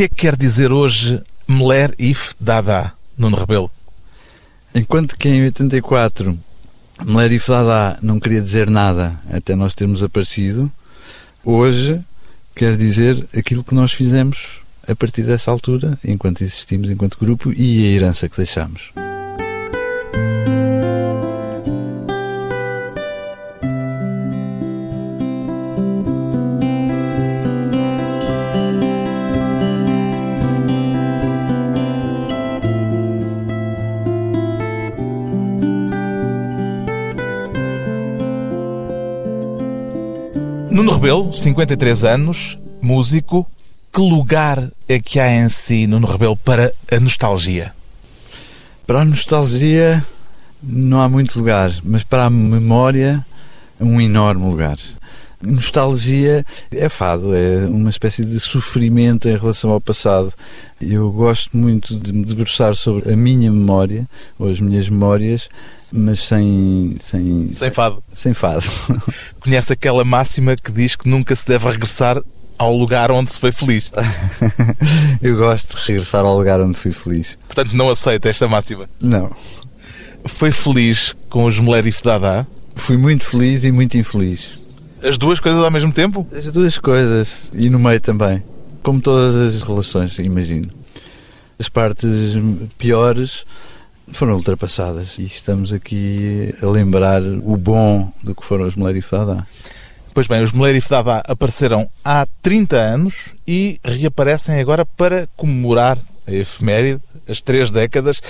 que é que quer dizer hoje Meler If Dada, Nuno Rebelo? Enquanto que em 84 Meler If Dada não queria dizer nada até nós termos aparecido, hoje quer dizer aquilo que nós fizemos a partir dessa altura, enquanto existimos enquanto grupo e a herança que deixamos. Rebelo, 53 anos, músico. Que lugar é que há em si, Nuno Rebelo, para a nostalgia? Para a nostalgia não há muito lugar, mas para a memória, um enorme lugar. Nostalgia é fado, é uma espécie de sofrimento em relação ao passado. Eu gosto muito de me debruçar sobre a minha memória, ou as minhas memórias, mas sem. Sem, sem fado. Sem fado. Conhece aquela máxima que diz que nunca se deve regressar ao lugar onde se foi feliz. Eu gosto de regressar ao lugar onde fui feliz. Portanto, não aceita esta máxima? Não. Foi feliz com os Melerif Dada? Fui muito feliz e muito infeliz. As duas coisas ao mesmo tempo? As duas coisas. E no meio também. Como todas as relações, imagino. As partes piores foram ultrapassadas e estamos aqui a lembrar o bom do que foram os Melerif Dada. Pois bem, os Melerif Dada apareceram há 30 anos e reaparecem agora para comemorar a efeméride, as três décadas.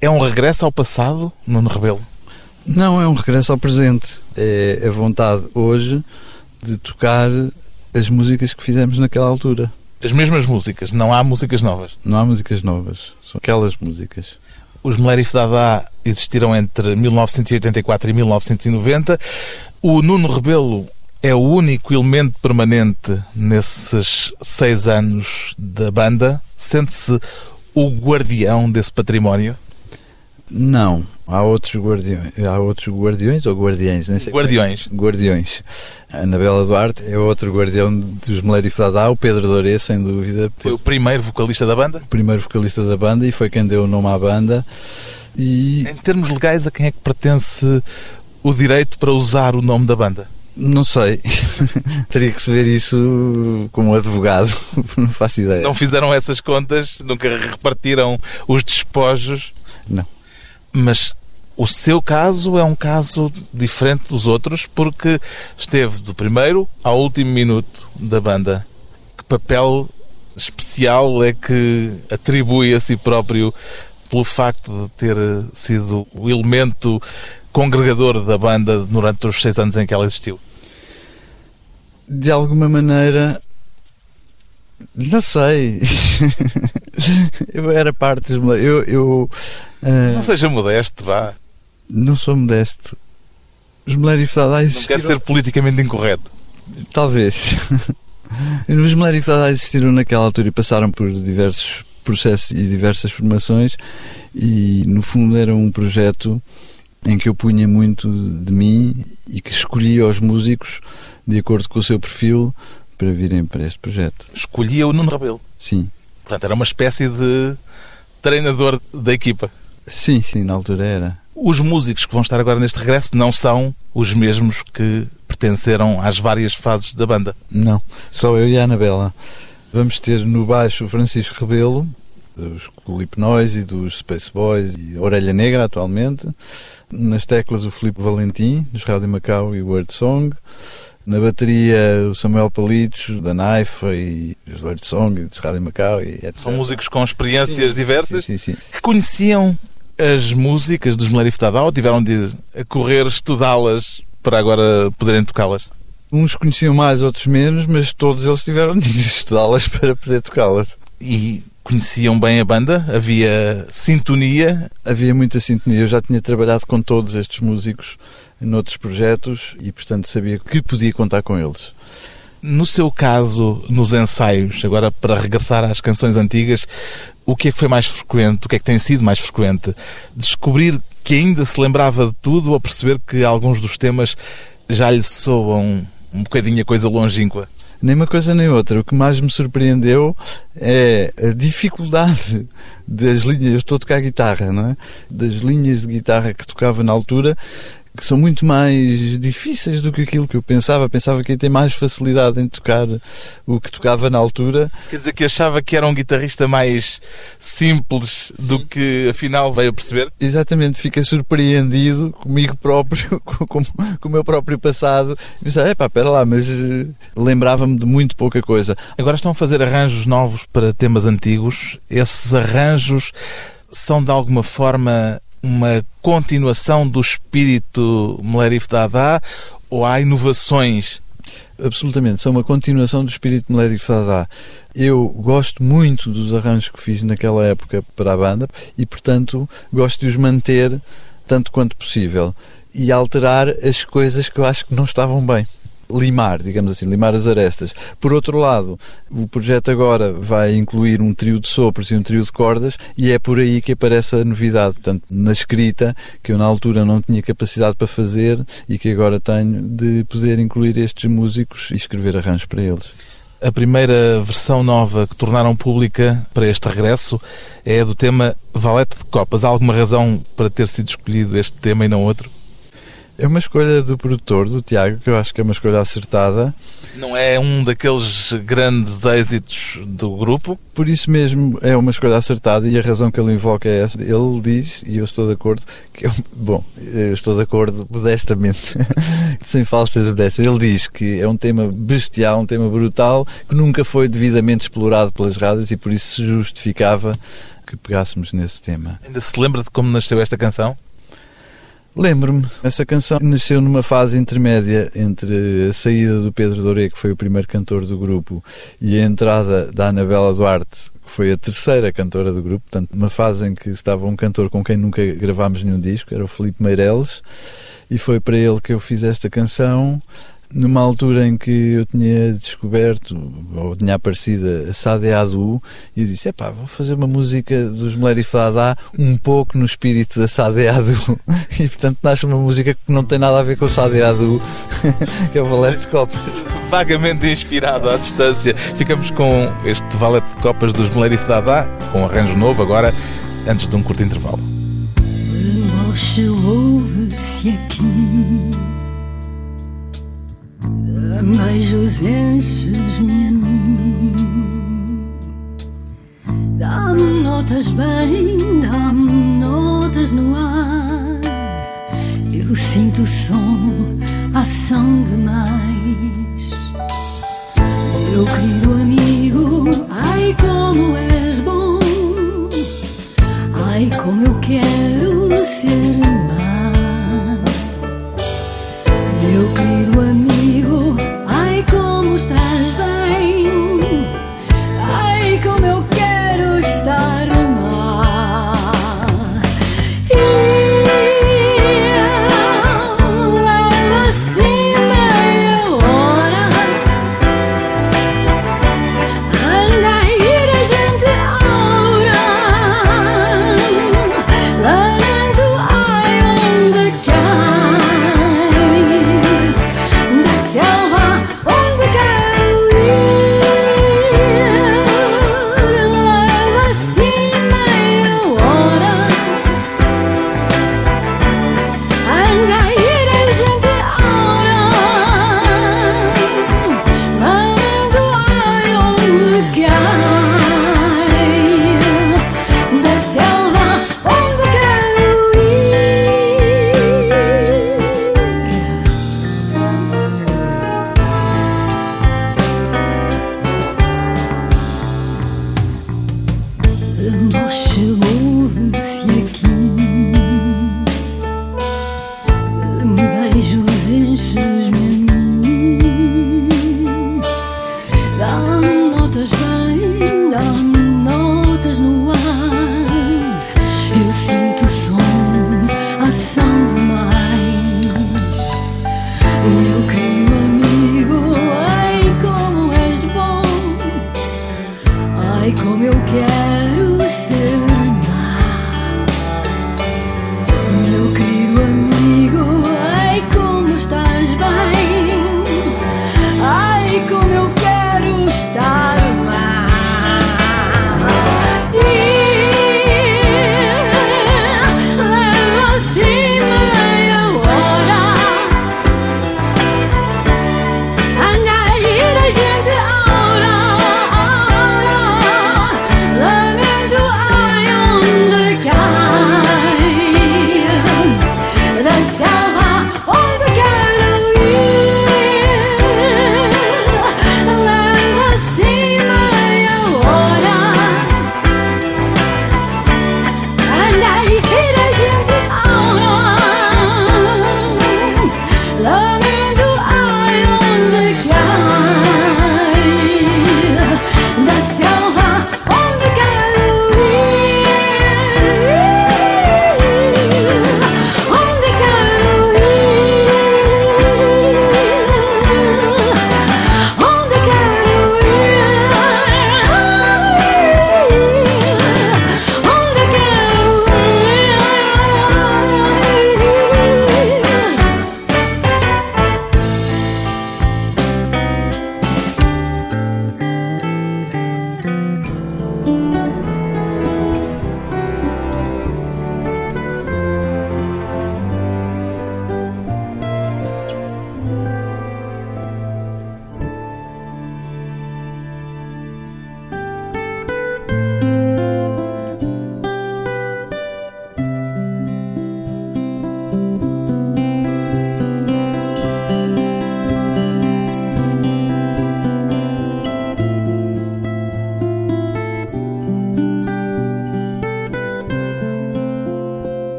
É um regresso ao passado, Nuno Rebelo? Não, é um regresso ao presente. É a vontade hoje de tocar as músicas que fizemos naquela altura. As mesmas músicas, não há músicas novas? Não há músicas novas, são aquelas músicas. Os Melerif Dada existiram entre 1984 e 1990. O Nuno Rebelo é o único elemento permanente nesses seis anos da banda? Sente-se o guardião desse património? Não, há outros guardiões, há outros guardiões ou guardiães, nem sei. Guardiões. É. Guardiões. A Anabela Duarte é outro guardião dos Melerif Dada, o Pedro Doré, sem dúvida. Foi o primeiro vocalista da banda? O primeiro vocalista da banda e foi quem deu o nome à banda. E em termos legais, a quem é que pertence o direito para usar o nome da banda? Não sei. Teria que se ver isso como advogado. Não faço ideia. Não fizeram essas contas? Nunca repartiram os despojos? Não. Mas o seu caso é um caso diferente dos outros porque esteve do primeiro ao último minuto da banda. Que papel especial é que atribui a si próprio pelo facto de ter sido o elemento congregador da banda durante os seis anos em que ela existiu? De alguma maneira, não sei. eu era parte. Eu, eu, uh... Não seja modesto, vá. Não sou modesto. Os Melerif Dada existiram... Não quer ser politicamente incorreto. Talvez. Os Melerif Dada existiram naquela altura e passaram por diversos processos e diversas formações e, no fundo, era um projeto em que eu punha muito de mim e que escolhia os músicos de acordo com o seu perfil para virem para este projeto. Escolhia o Nuno Rebelo? Sim. Portanto, era uma espécie de treinador da equipa? Sim, sim, na altura era. Os músicos que vão estar agora neste regresso não são os mesmos que pertenceram às várias fases da banda? Não, só eu e a Anabela. Vamos ter no baixo o Francisco Rebelo, dos Clip Noise e dos Space Boys e Orelha Negra atualmente. Nas teclas o Filipe Valentim, dos Rádio Macau e Word Song. Na bateria o Samuel Palitos, da Naifa e dos Word Song, dos Rádio Macau e etc. São músicos com experiências sim, diversas sim, sim. que conheciam as músicas dos Melerif Tadá ou tiveram de ir a correr estudá-las para agora poderem tocá-las? Uns conheciam mais, outros menos, mas todos eles tiveram de estudá-las para poder tocá-las. E conheciam bem a banda? Havia sintonia? Havia muita sintonia. Eu já tinha trabalhado com todos estes músicos noutros projetos e, portanto, sabia que podia contar com eles. No seu caso, nos ensaios, agora para regressar às canções antigas, o que é que foi mais frequente? O que é que tem sido mais frequente? Descobrir que ainda se lembrava de tudo ou perceber que alguns dos temas já lhe soam um bocadinho a coisa longínqua? Nem uma coisa nem outra. O que mais me surpreendeu é a dificuldade das linhas. Eu estou a tocar guitarra, não é? Das linhas de guitarra que tocava na altura que são muito mais difíceis do que aquilo que eu pensava. Pensava que ia ter mais facilidade em tocar o que tocava na altura. Quer dizer que achava que era um guitarrista mais simples Sim. do que afinal veio a perceber? Exatamente, fiquei surpreendido comigo próprio, com, com o meu próprio passado. E pensava, epá, pera lá, mas eh, lembrava-me de muito pouca coisa. Agora estão a fazer arranjos novos para temas antigos. Esses arranjos são de alguma forma uma continuação do espírito Melerif Dada ou há inovações? Absolutamente, são uma continuação do espírito Melerif Dada. Eu gosto muito dos arranjos que fiz naquela época para a banda e, portanto, gosto de os manter tanto quanto possível e alterar as coisas que eu acho que não estavam bem limar, digamos assim, limar as arestas. Por outro lado, o projeto agora vai incluir um trio de sopros e um trio de cordas e é por aí que aparece a novidade. Portanto, na escrita, que eu na altura não tinha capacidade para fazer e que agora tenho, de poder incluir estes músicos e escrever arranjos para eles. A primeira versão nova que tornaram pública para este regresso é do tema Valete de Copas. Há alguma razão para ter sido escolhido este tema e não outro? É uma escolha do produtor, do Tiago, que eu acho que é uma escolha acertada. Não é um daqueles grandes êxitos do grupo? Por isso mesmo é uma escolha acertada e a razão que ele invoca é essa. Ele diz, e eu estou de acordo, que é um, bom, eu estou de acordo modestamente, sem falsas modéstas. Ele diz que é um tema bestial, um tema brutal, que nunca foi devidamente explorado pelas rádios e por isso se justificava que pegássemos nesse tema. Ainda se lembra de como nasceu esta canção? Lembro-me, essa canção nasceu numa fase intermédia entre a saída do Pedro Doré, que foi o primeiro cantor do grupo, e a entrada da Anabela Duarte, que foi a terceira cantora do grupo. Portanto, uma fase em que estava um cantor com quem nunca gravámos nenhum disco, era o Felipe Meireles, e foi para ele que eu fiz esta canção numa altura em que eu tinha descoberto, ou tinha aparecido a Sade Adu, e eu disse, epá, vou fazer uma música dos Mulher Fadá um pouco no espírito da Sade Adu. E, portanto, nasce uma música que não tem nada a ver com o Sade Adu, que é o Valete de Copas. Vagamente inspirado à distância. Ficamos com este Valete de Copas dos Mulher Fadá, com um arranjo novo agora, antes de um curto intervalo. ouve-se aqui beijos enches-me a mim. Dá-me notas bem, dá-me notas no ar. Eu sinto o som, ação demais. Meu querido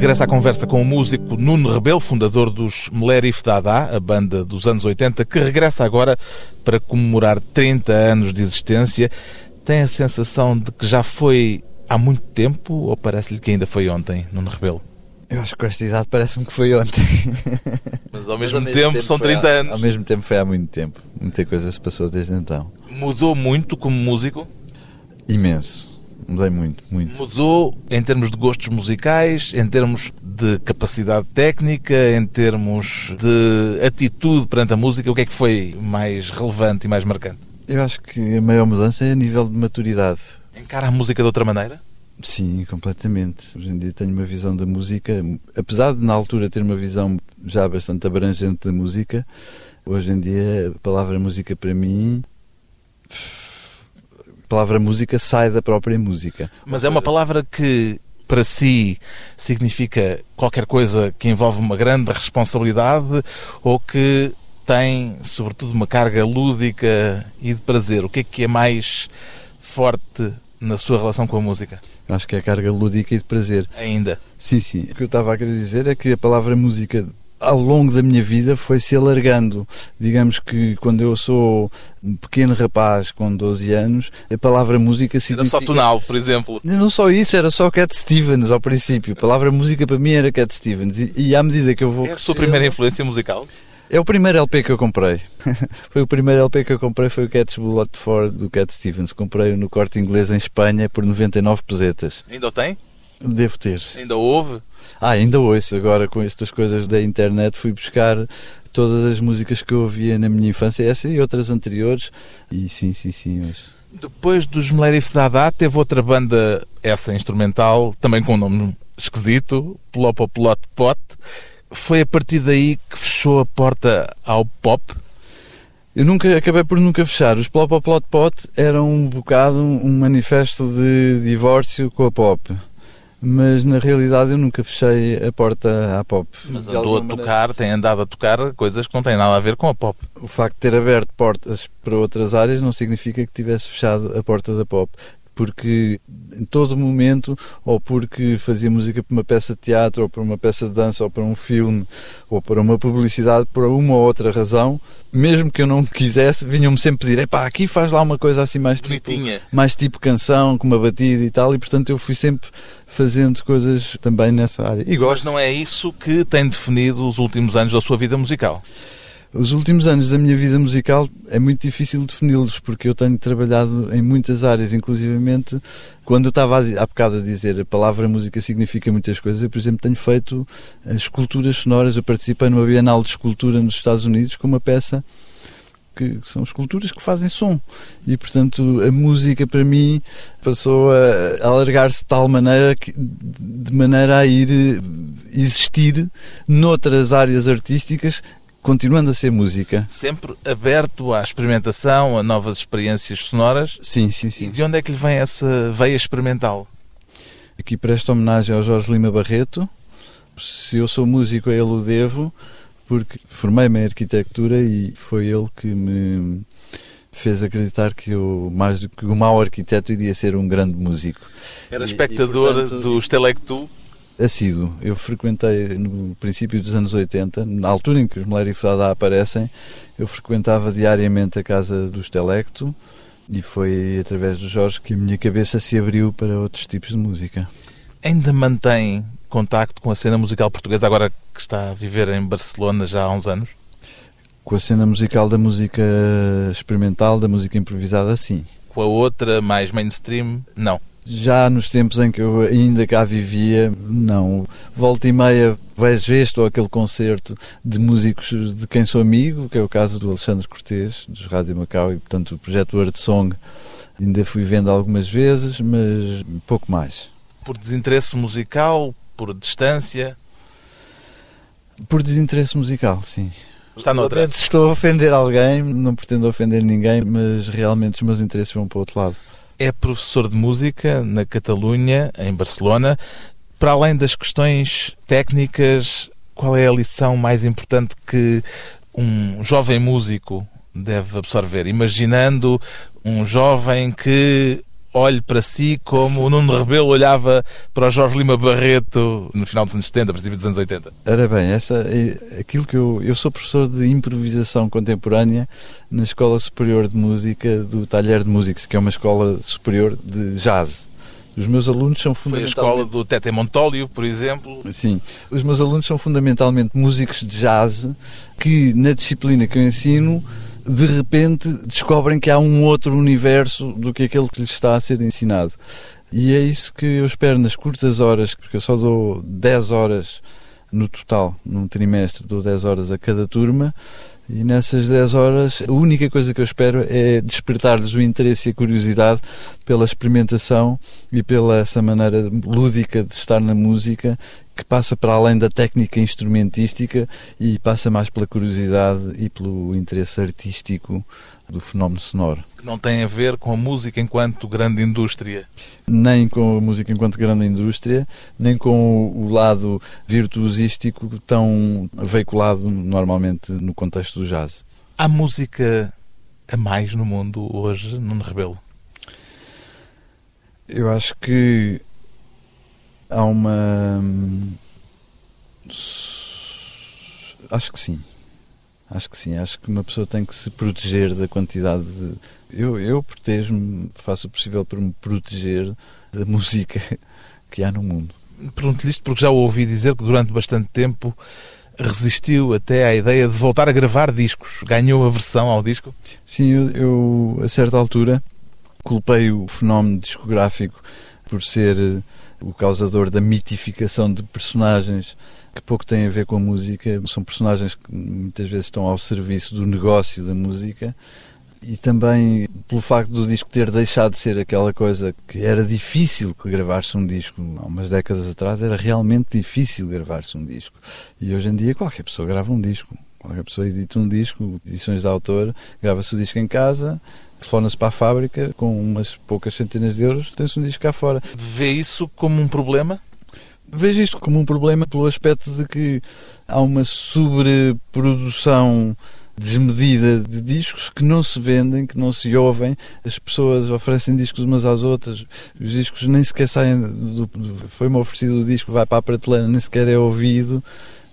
regressa à conversa com o músico Nuno Rebelo, fundador dos Melerif Dada, a banda dos anos 80, que regressa agora para comemorar 30 anos de existência. Tem a sensação de que já foi há muito tempo ou parece-lhe que ainda foi ontem, Nuno Rebelo? Eu acho que com esta idade parece-me que foi ontem. Mas ao mesmo, Mas, ao mesmo tempo, tempo, são 30 há, anos. Ao mesmo tempo foi há muito tempo. Muita coisa se passou desde então. Mudou muito como músico? Imenso. Mudei muito, muito. Mudou em termos de gostos musicais, em termos de capacidade técnica, em termos de atitude perante a música. O que é que foi mais relevante e mais marcante? Eu acho que a maior mudança é a nível de maturidade. Encara a música de outra maneira? Sim, completamente. Hoje em dia tenho uma visão da música, apesar de na altura ter uma visão já bastante abrangente da música, hoje em dia a palavra música para mim palavra música sai da própria música. Mas é uma palavra que para si significa qualquer coisa que envolve uma grande responsabilidade ou que tem, sobretudo, uma carga lúdica e de prazer? O que é que é mais forte na sua relação com a música? Acho que é a carga lúdica e de prazer. Ainda? Sim, sim. O que eu estava a querer dizer é que a palavra música ao longo da minha vida foi se alargando. Digamos que quando eu sou um pequeno rapaz com 12 anos, a palavra música significa... Era só tonal, por exemplo. Não só isso, era só Cat Stevens ao princípio. A palavra música para mim era Cat Stevens. E, e à medida que eu vou... É a sua primeira influência musical? É o primeiro LP que eu comprei. foi o primeiro LP que eu comprei, foi o Cat's Blood for do Cat Stevens. Comprei no corte inglês em Espanha por 99 pesetas. Ainda o tem? Devo ter. Ainda houve? Ah, ainda ouço. Agora com estas coisas da internet fui buscar todas as músicas que eu ouvia na minha infância, essa e outras anteriores. E sim, sim, sim. Mas... Depois dos Melerif Dada, teve outra banda, essa instrumental, também com um nome esquisito, Plopo Plot Pot. Foi a partir daí que fechou a porta ao pop? Eu nunca acabei por nunca fechar. Os Plopo Plot Pot eram um bocado um manifesto de divórcio com a pop mas na realidade eu nunca fechei a porta à pop. Mas andou a tocar, maneira. tem andado a tocar coisas que não têm nada a ver com a pop. O facto de ter aberto portas para outras áreas não significa que tivesse fechado a porta da pop porque em todo momento, ou porque fazia música para uma peça de teatro, ou para uma peça de dança, ou para um filme, ou para uma publicidade, por uma ou outra razão, mesmo que eu não quisesse, vinham-me sempre pedir: pá, aqui faz lá uma coisa assim mais tipo, mais tipo canção, com uma batida e tal, e portanto eu fui sempre fazendo coisas também nessa área. E gosto. Mas não é isso que tem definido os últimos anos da sua vida musical? Os últimos anos da minha vida musical é muito difícil defini-los porque eu tenho trabalhado em muitas áreas, inclusivamente quando eu estava há bocado a dizer a palavra música significa muitas coisas, eu, por exemplo, tenho feito esculturas sonoras, eu participei numa Bienal de Escultura nos Estados Unidos com uma peça que são esculturas que fazem som. E portanto a música para mim passou a alargar-se de tal maneira que de maneira a ir existir noutras áreas artísticas continuando a ser música. Sempre aberto à experimentação, a novas experiências sonoras. Sim, sim, sim. E de onde é que lhe vem essa veia experimental? Aqui presto homenagem ao Jorge Lima Barreto. Se eu sou músico, a ele o devo, porque formei-me em arquitetura e foi ele que me fez acreditar que eu, mais do que um mau arquiteto, iria ser um grande músico. Era espectador e, e, portanto? Assíduo. Eu frequentei no princípio dos anos 80, na altura em que os Meleri Fadá aparecem, eu frequentava diariamente a casa do Estelecto e foi através do Jorge que a minha cabeça se abriu para outros tipos de música. Ainda mantém contacto com a cena musical portuguesa agora que está a viver em Barcelona já há uns anos? Com a cena musical da música experimental, da música improvisada, sim. Com a outra, mais mainstream, não? Já nos tempos em que eu ainda cá vivia, não. Volta e meia vejo este ou aquele concerto de músicos de quem sou amigo, que é o caso do Alexandre Cortês, dos Rádio Macau, e portanto o projeto Word Song ainda fui vendo algumas vezes, mas pouco mais. Por desinteresse musical, por distância? Por desinteresse musical, sim. Está noutra. Estou a ofender alguém, não pretendo ofender ninguém, mas realmente os meus interesses vão para o outro lado é professor de música na Catalunha, em Barcelona. Para além das questões técnicas, qual é a lição mais importante que um jovem músico deve absorver? Imaginando um jovem que olhe para si como o Nuno Rebelo olhava para o Jorge Lima Barreto no final dos anos 70, princípio dos anos 80? Ora bem, essa é aquilo que eu, eu sou professor de improvisação contemporânea na Escola Superior de Música do Talher de Músicos, que é uma escola superior de jazz. Os meus alunos são fundamentalmente... Foi a escola do Tete Montólio, por exemplo. Sim. Os meus alunos são fundamentalmente músicos de jazz que, na disciplina que eu ensino, de repente descobrem que há um outro universo do que aquele que lhes está a ser ensinado. E é isso que eu espero nas curtas horas, porque eu só dou 10 horas no total, num trimestre, dou 10 horas a cada turma. E nessas 10 horas, a única coisa que eu espero é despertar-lhes o interesse e a curiosidade pela experimentação e pela essa maneira lúdica de estar na música que passa para além da técnica instrumentística e passa mais pela curiosidade e pelo interesse artístico do fenómeno sonoro. Que não tem a ver com a música enquanto grande indústria. Nem com a música enquanto grande indústria, nem com o lado virtuosístico tão veiculado normalmente no contexto do jazz. Há música a mais no mundo hoje, Nuno Rebelo? Eu acho que há uma. Acho que sim. Acho que sim. Acho que uma pessoa tem que se proteger da quantidade de. Eu, eu protejo-me, faço o possível para me proteger da música que há no mundo. Pergunto-lhe isto porque já ouvi dizer que durante bastante tempo resistiu até à ideia de voltar a gravar discos. Ganhou aversão ao disco? Sim, eu, eu a certa altura culpei o fenómeno discográfico por ser o causador da mitificação de personagens que pouco têm a ver com a música. São personagens que muitas vezes estão ao serviço do negócio da música e também pelo facto do disco ter deixado de ser aquela coisa que era difícil gravar-se um disco. Há umas décadas atrás era realmente difícil gravar-se um disco. E hoje em dia qualquer pessoa grava um disco. Qualquer pessoa edita um disco, edições de autor, grava-se o disco em casa, telefona-se para a fábrica, com umas poucas centenas de euros, tem-se um disco cá fora. Vê isso como um problema? Vejo isto como um problema pelo aspecto de que há uma sobreprodução desmedida de discos que não se vendem, que não se ouvem. As pessoas oferecem discos umas às outras, os discos nem sequer saem. Do, do, Foi-me oferecido o disco, vai para a prateleira, nem sequer é ouvido.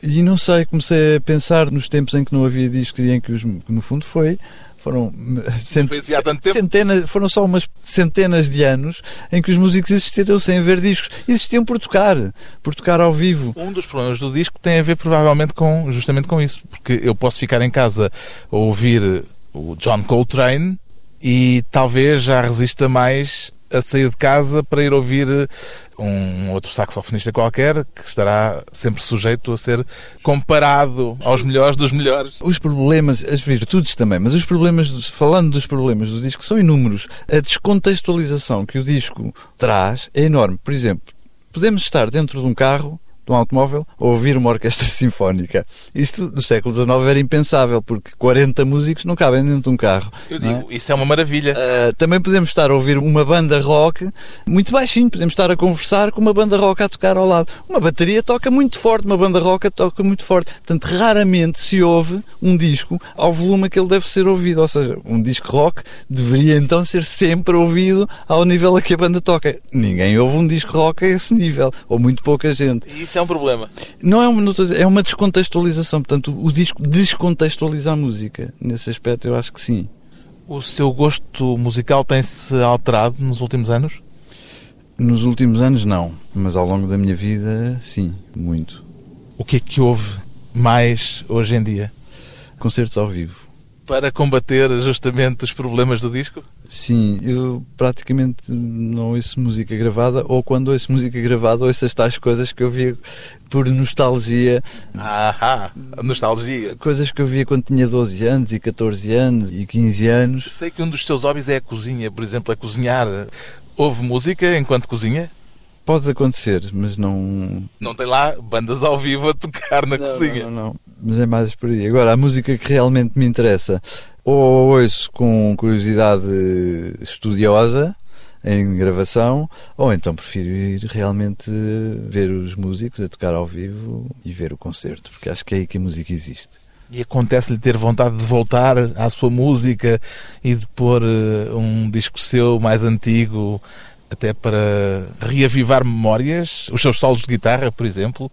E não sei, comecei a pensar nos tempos em que não havia discos e em que, os, que no fundo foi foram cent... centenas, foram só umas centenas de anos em que os músicos existiram sem ver discos. Existiam por tocar, por tocar ao vivo. Um dos problemas do disco tem a ver provavelmente com justamente com isso, porque eu posso ficar em casa a ouvir o John Coltrane e talvez já resista mais a sair de casa para ir ouvir um outro saxofonista qualquer que estará sempre sujeito a ser comparado aos melhores dos melhores. Os problemas, as virtudes também, mas os problemas, falando dos problemas do disco, são inúmeros. A descontextualização que o disco traz é enorme. Por exemplo, podemos estar dentro de um carro de um automóvel ou ouvir uma orquestra sinfónica. Isto no século XIX era impensável, porque 40 músicos não cabem dentro de um carro. Eu digo, é? isso é uma maravilha. Uh, também podemos estar a ouvir uma banda rock muito baixinho, podemos estar a conversar com uma banda rock a tocar ao lado. Uma bateria toca muito forte, uma banda rock toca muito forte. Portanto, raramente se ouve um disco ao volume que ele deve ser ouvido. Ou seja, um disco rock deveria então ser sempre ouvido ao nível a que a banda toca. Ninguém ouve um disco rock a esse nível, ou muito pouca gente. E isso é um problema. Não é uma, é uma descontextualização. Portanto, o disco descontextualiza a música. Nesse aspecto, eu acho que sim. O seu gosto musical tem-se alterado nos últimos anos? Nos últimos anos, não. Mas ao longo da minha vida, sim, muito. O que é que houve mais hoje em dia? Concertos ao vivo para combater justamente os problemas do disco? Sim, eu praticamente não ouço música gravada, ou quando ouço música gravada, ouço as tais coisas que eu via por nostalgia. Ah, nostalgia. Coisas que eu via quando tinha 12 anos, e 14 anos, e 15 anos. Sei que um dos seus hobbies é a cozinha, por exemplo, a cozinhar. Houve música enquanto cozinha? Pode acontecer, mas não. Não tem lá bandas ao vivo a tocar na não, cozinha. Não, não, não, mas é mais por aí. Agora, a música que realmente me interessa, ou ouço com curiosidade estudiosa, em gravação, ou então prefiro ir realmente ver os músicos a tocar ao vivo e ver o concerto, porque acho que é aí que a música existe. E acontece-lhe ter vontade de voltar à sua música e de pôr eh, um disco seu mais antigo, até para reavivar memórias? Os seus solos de guitarra, por exemplo?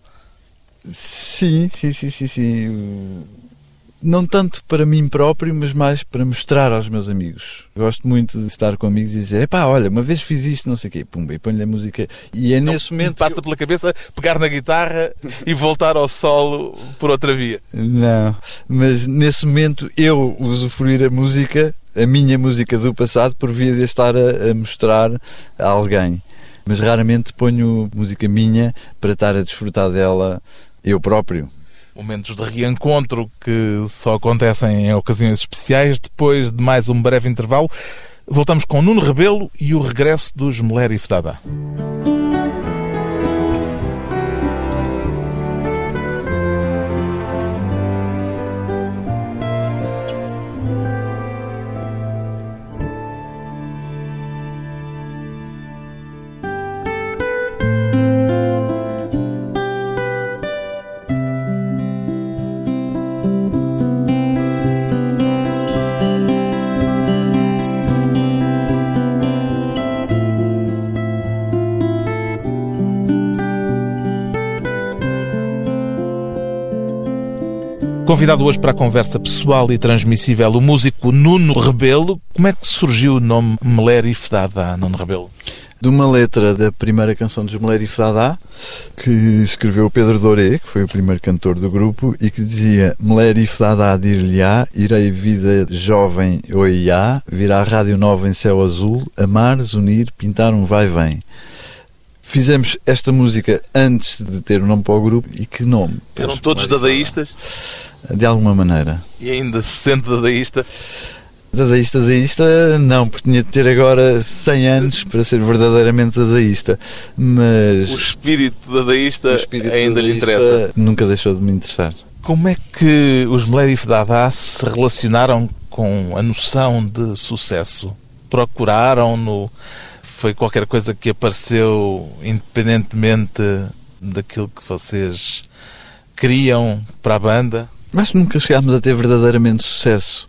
Sim, sim, sim, sim, sim. Não tanto para mim próprio, mas mais para mostrar aos meus amigos. Gosto muito de estar com amigos e dizer: epá, olha, uma vez fiz isto, não sei o quê, pumba, e põe-lhe a música. E é não nesse momento. Passa eu... pela cabeça pegar na guitarra e voltar ao solo por outra via. Não, mas nesse momento eu usufruir a música, a minha música do passado, por via de estar a, a mostrar a alguém. Mas raramente ponho música minha para estar a desfrutar dela eu próprio. Momentos de reencontro que só acontecem em ocasiões especiais. Depois de mais um breve intervalo, voltamos com Nuno Rebelo e o regresso dos Meler e Fedada. Convidado hoje para a conversa pessoal e transmissível, o músico Nuno Rebelo. Como é que surgiu o nome Meler e Fedada, Nuno Rebelo? De uma letra da primeira canção dos Meler e Fedada, que escreveu Pedro Doré, que foi o primeiro cantor do grupo, e que dizia Meler e Fedada dir-lhe-á, irei vida jovem oiá, virá rádio nova em céu azul, amar, unir, pintar um vai-vem. Fizemos esta música antes de ter o nome para o grupo e que nome? Eram todos dadaístas? De alguma maneira. E ainda se sente dadaísta? Dadaísta, dadaísta, não, porque tinha de ter agora 100 anos para ser verdadeiramente dadaísta. Mas. O espírito dadaísta o espírito ainda dadaísta lhe interessa. Nunca deixou de me interessar. Como é que os Melerif Dada se relacionaram com a noção de sucesso? Procuraram-no? Foi qualquer coisa que apareceu independentemente daquilo que vocês queriam para a banda? Mas nunca chegámos a ter verdadeiramente sucesso.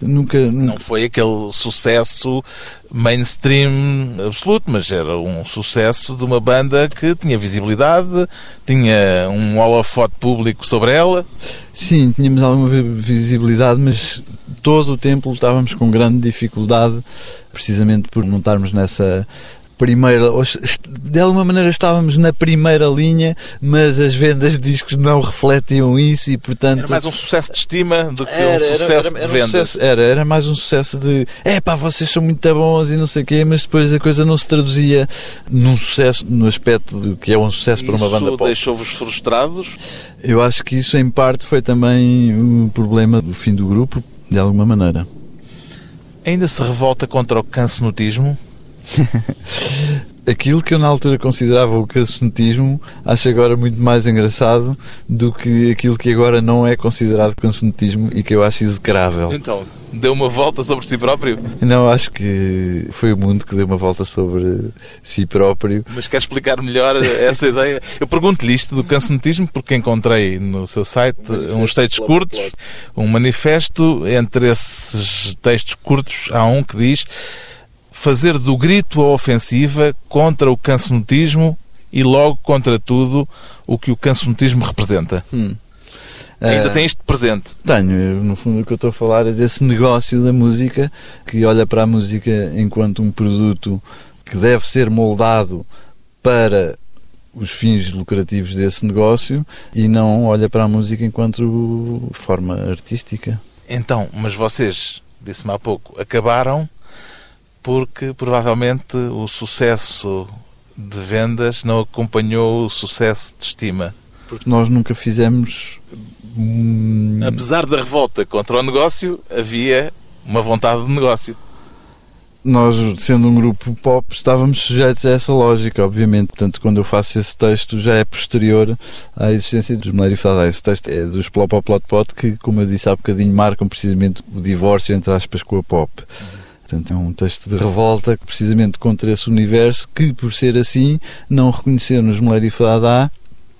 Nunca, Não foi aquele sucesso mainstream absoluto, mas era um sucesso de uma banda que tinha visibilidade, tinha um holofote público sobre ela. Sim, tínhamos alguma visibilidade, mas todo o tempo estávamos com grande dificuldade, precisamente por não estarmos nessa primeira, de alguma maneira estávamos na primeira linha, mas as vendas de discos não refletiam isso e portanto... Era mais um sucesso de estima do que era, um sucesso era, era, de vendas. Um sucesso, era, era mais um sucesso de, é pá, vocês são muito bons e não sei o quê, mas depois a coisa não se traduzia num sucesso, no aspecto de que é um sucesso para uma banda pop. deixou-vos frustrados? Eu acho que isso em parte foi também o problema do fim do grupo, de alguma maneira. Ainda se revolta contra o cancenotismo? Aquilo que eu na altura considerava o cancionetismo, acho agora muito mais engraçado do que aquilo que agora não é considerado cancionetismo e que eu acho execrável. Então, deu uma volta sobre si próprio? Não, acho que foi o mundo que deu uma volta sobre si próprio. Mas quer explicar melhor essa ideia? Eu pergunto-lhe isto do cancionetismo porque encontrei no seu site uns textos curtos, um manifesto. Entre esses textos curtos há um que diz fazer do grito a ofensiva contra o cancionetismo e logo contra tudo o que o cancionetismo representa. Hum. Ainda uh, tem isto presente? Tenho. No fundo, o que eu estou a falar é desse negócio da música que olha para a música enquanto um produto que deve ser moldado para os fins lucrativos desse negócio e não olha para a música enquanto forma artística. Então, mas vocês, disse-me há pouco, acabaram porque provavelmente o sucesso de vendas não acompanhou o sucesso de estima. Porque nós nunca fizemos. Apesar da revolta contra o negócio, havia uma vontade de negócio. Nós, sendo um grupo pop, estávamos sujeitos a essa lógica, obviamente. Portanto, quando eu faço esse texto, já é posterior à existência dos Mulher e Esse texto é dos Plop Plot Pot, que, como eu disse há bocadinho, marcam precisamente o divórcio, entre aspas, com a pop. Uhum. Portanto, é um texto de revolta precisamente contra esse universo que, por ser assim, não reconheceu nos Mulher Fadá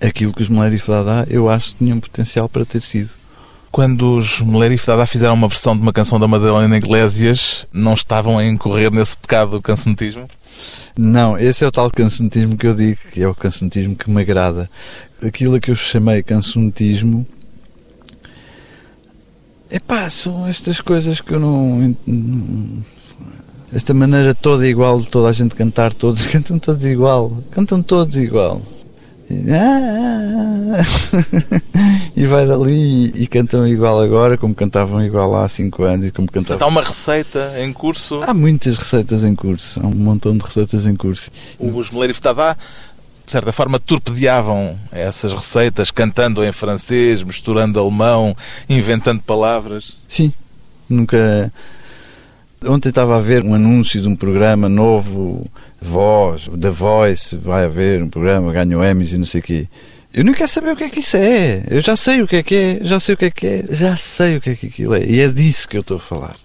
aquilo que os Mulher Fadá eu acho tinham potencial para ter sido. Quando os Mulher Fedada fizeram uma versão de uma canção da Madalena Iglesias, não estavam a incorrer nesse pecado do cancionismo? Não, esse é o tal cancionismo que eu digo, que é o cancionismo que me agrada. Aquilo que eu chamei cancionismo Epá, são estas coisas que eu não. Esta maneira toda igual de toda a gente cantar, todos cantam todos igual, cantam todos igual. E, ah, e vai dali e, e, cantam igual agora, como cantavam igual há 5 anos e como cantavam. Portanto, há uma receita em curso? Há muitas receitas em curso, há um montão de receitas em curso. Os Moleiro Fitadá de certa forma, torpedeavam essas receitas, cantando em francês, misturando alemão, inventando palavras. Sim, nunca. Ontem estava a ver um anúncio de um programa novo, Voz, The Voice, vai haver um programa, ganhou Emmys e não sei o quê. Eu não quero saber o que é que isso é. Eu já sei o que é que é, já sei o que é que é, já sei o que é que aquilo é. E é disso que eu estou a falar.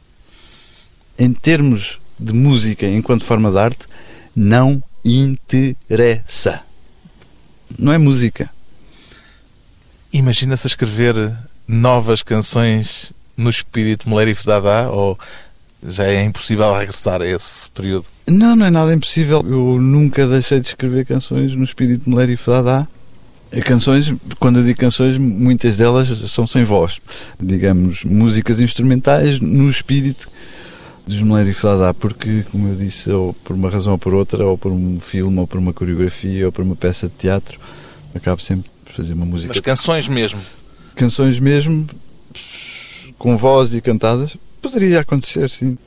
Em termos de música enquanto forma de arte, não interessa não é música. Imagina-se escrever novas canções no espírito Mulher e Fedadá ou já é impossível regressar a esse período? Não, não é nada impossível. Eu nunca deixei de escrever canções no espírito Mulher e Fedadá. Canções, quando eu digo canções, muitas delas são sem voz. Digamos, músicas instrumentais no espírito dos Mulher e Fedadá, porque, como eu disse, ou por uma razão ou por outra, ou por um filme, ou por uma coreografia, ou por uma peça de teatro, acabo sempre por fazer uma música. Mas canções mesmo? Canções mesmo, com voz e cantadas, poderia acontecer, sim.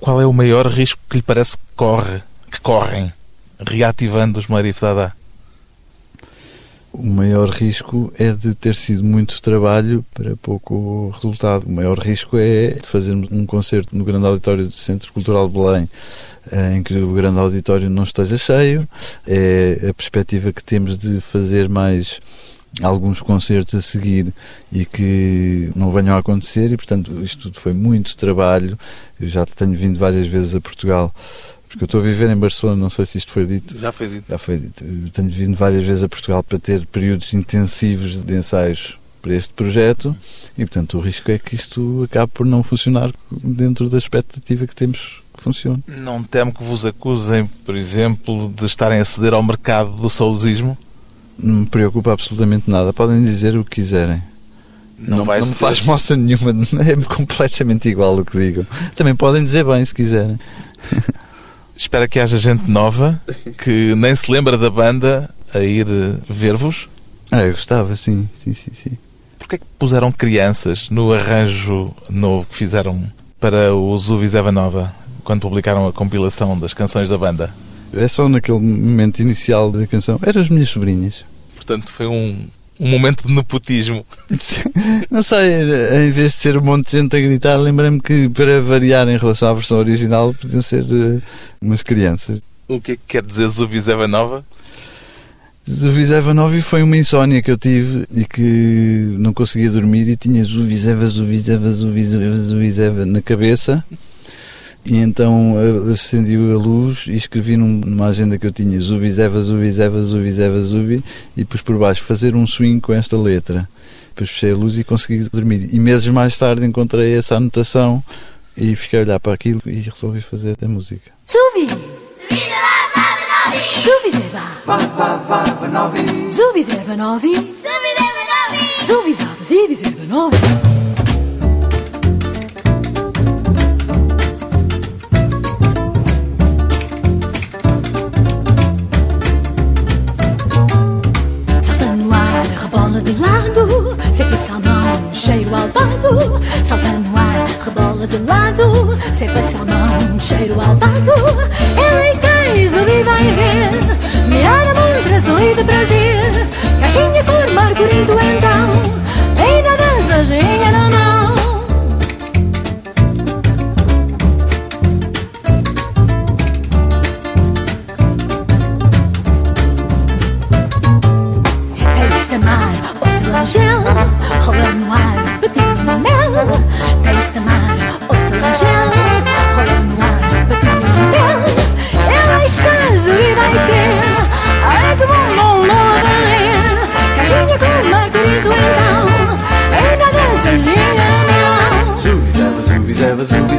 Qual é o maior risco que lhe parece que corre, que correm, reativando os e Fedadá? o maior risco é de ter sido muito trabalho para pouco resultado. O maior risco é de fazermos um concerto no grande auditório do Centro Cultural de Belém eh, em que o grande auditório não esteja cheio. É a perspectiva que temos de fazer mais alguns concertos a seguir e que não venham a acontecer e portanto isto tudo foi muito trabalho eu já tenho vindo várias vezes a Portugal porque eu estou a viver em Barcelona, não sei se isto foi dito. Já foi dito. Já foi dito. Eu tenho vindo várias vezes a Portugal para ter períodos intensivos de ensaios para este projeto e, portanto, o risco é que isto acabe por não funcionar dentro da expectativa que temos que funcione. Não temo que vos acusem, por exemplo, de estarem a ceder ao mercado do saudosismo? Não me preocupa absolutamente nada. Podem dizer o que quiserem. Não, não, não me faz moça nenhuma, é completamente igual o que digam. Também podem dizer bem se quiserem. Espera que haja gente nova que nem se lembra da banda a ir eh, ver-vos. Ah, eu gostava, sim, sim, sim, sim. Porquê é que puseram crianças no arranjo novo que fizeram para o Zuvis Eva Nova, quando publicaram a compilação das canções da banda? É só naquele momento inicial da canção. Eram as minhas sobrinhas. Portanto, foi um, um momento de nepotismo. Não sei, em vez de ser um monte de gente a gritar, lembrei-me que para variar em relação à versão original podiam ser uh, umas crianças. O que é que quer dizer Zuviseva Nova? Zuviseva Nova foi uma insónia que eu tive e que não conseguia dormir e tinha Zuviseva, Zuviseva, Zuviseva, Zuviseva na cabeça e então acendi a luz e escrevi numa agenda que eu tinha Zubizeva, Zubizeva, Zubizeva, Zubi e pus por baixo fazer um swing com esta letra. Depois fechei a luz e consegui dormir. E meses mais tarde encontrei essa anotação e fiquei a olhar para aquilo e resolvi fazer a música. Zubi! Zubizeva! Zubizeva novi! Zubizeva, Zubizeva novi! de lado, sempre salmão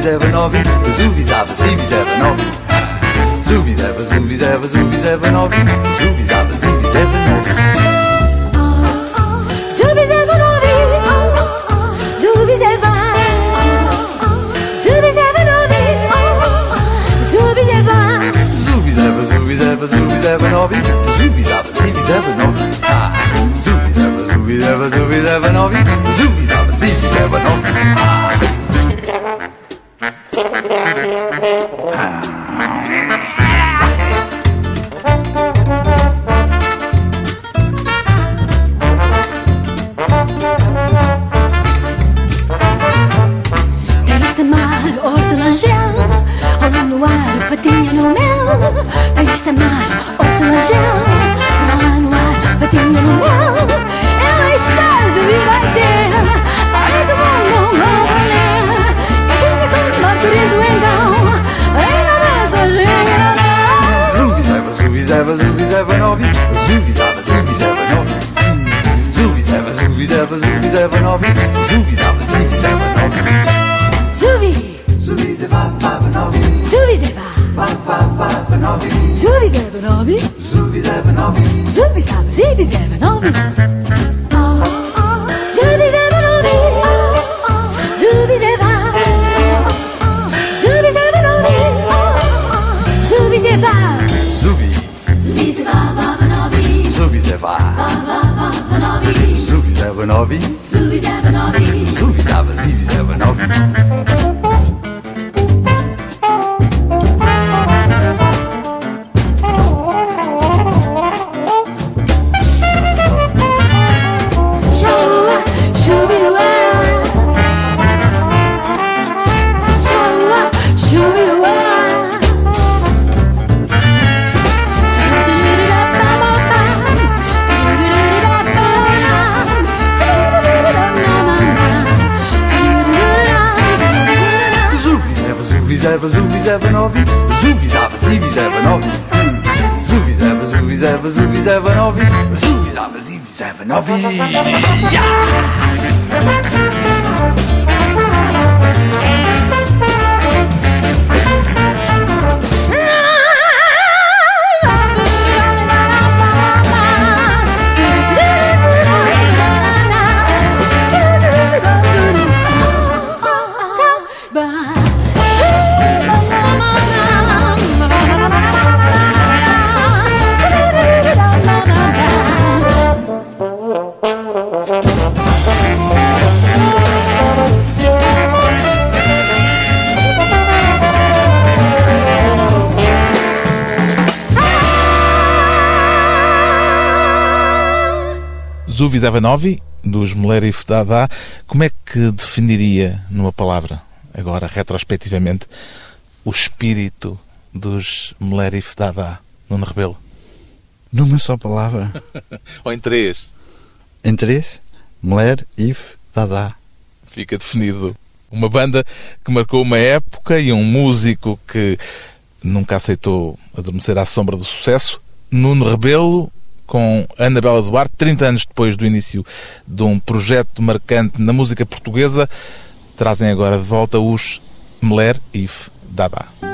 ever nowy, zubi zawy, zubi zawy nowy. Zubi zawy, zubi zawy, zubi zawy nowy. Zaba, zubi, zaba, zubi, zaba, novi. Zubi, zaba, zubi, zaba, novi. Zubi, zaba, zubi, zaba, zubi, zaba, novi. Zubi, zaba, zibi, zaba, novi. Zubi, Zubi, zaba, zaba, novi. zubi, zeba Ba, ba, ba, ba, novi. Zubi, zeba, novi Zubi, zaba, novi. Zubi, zaba, zibi, zeba, novi Zubi, zaba, novi. Zubi, zeba, zaba, zubi, zaba, zubi, zaba, novi. Zubi, zaba, zibi, zaba, novi. Zubi, zaba, zubi, zaba, zubi, zaba, novi. Zubi, zaba, zibi, zaba, Zuvi Davanovi, dos Melerif Dada, como é que definiria numa palavra, agora retrospectivamente, o espírito dos Melerif Dada, Nuno Rebelo? Numa só palavra. Ou em três? Em três? Mler, If, Dada. Fica definido. Uma banda que marcou uma época e um músico que nunca aceitou adormecer à sombra do sucesso. Nuno Rebelo, com Anabela Duarte, 30 anos depois do início de um projeto marcante na música portuguesa, trazem agora de volta os Meler If Dada.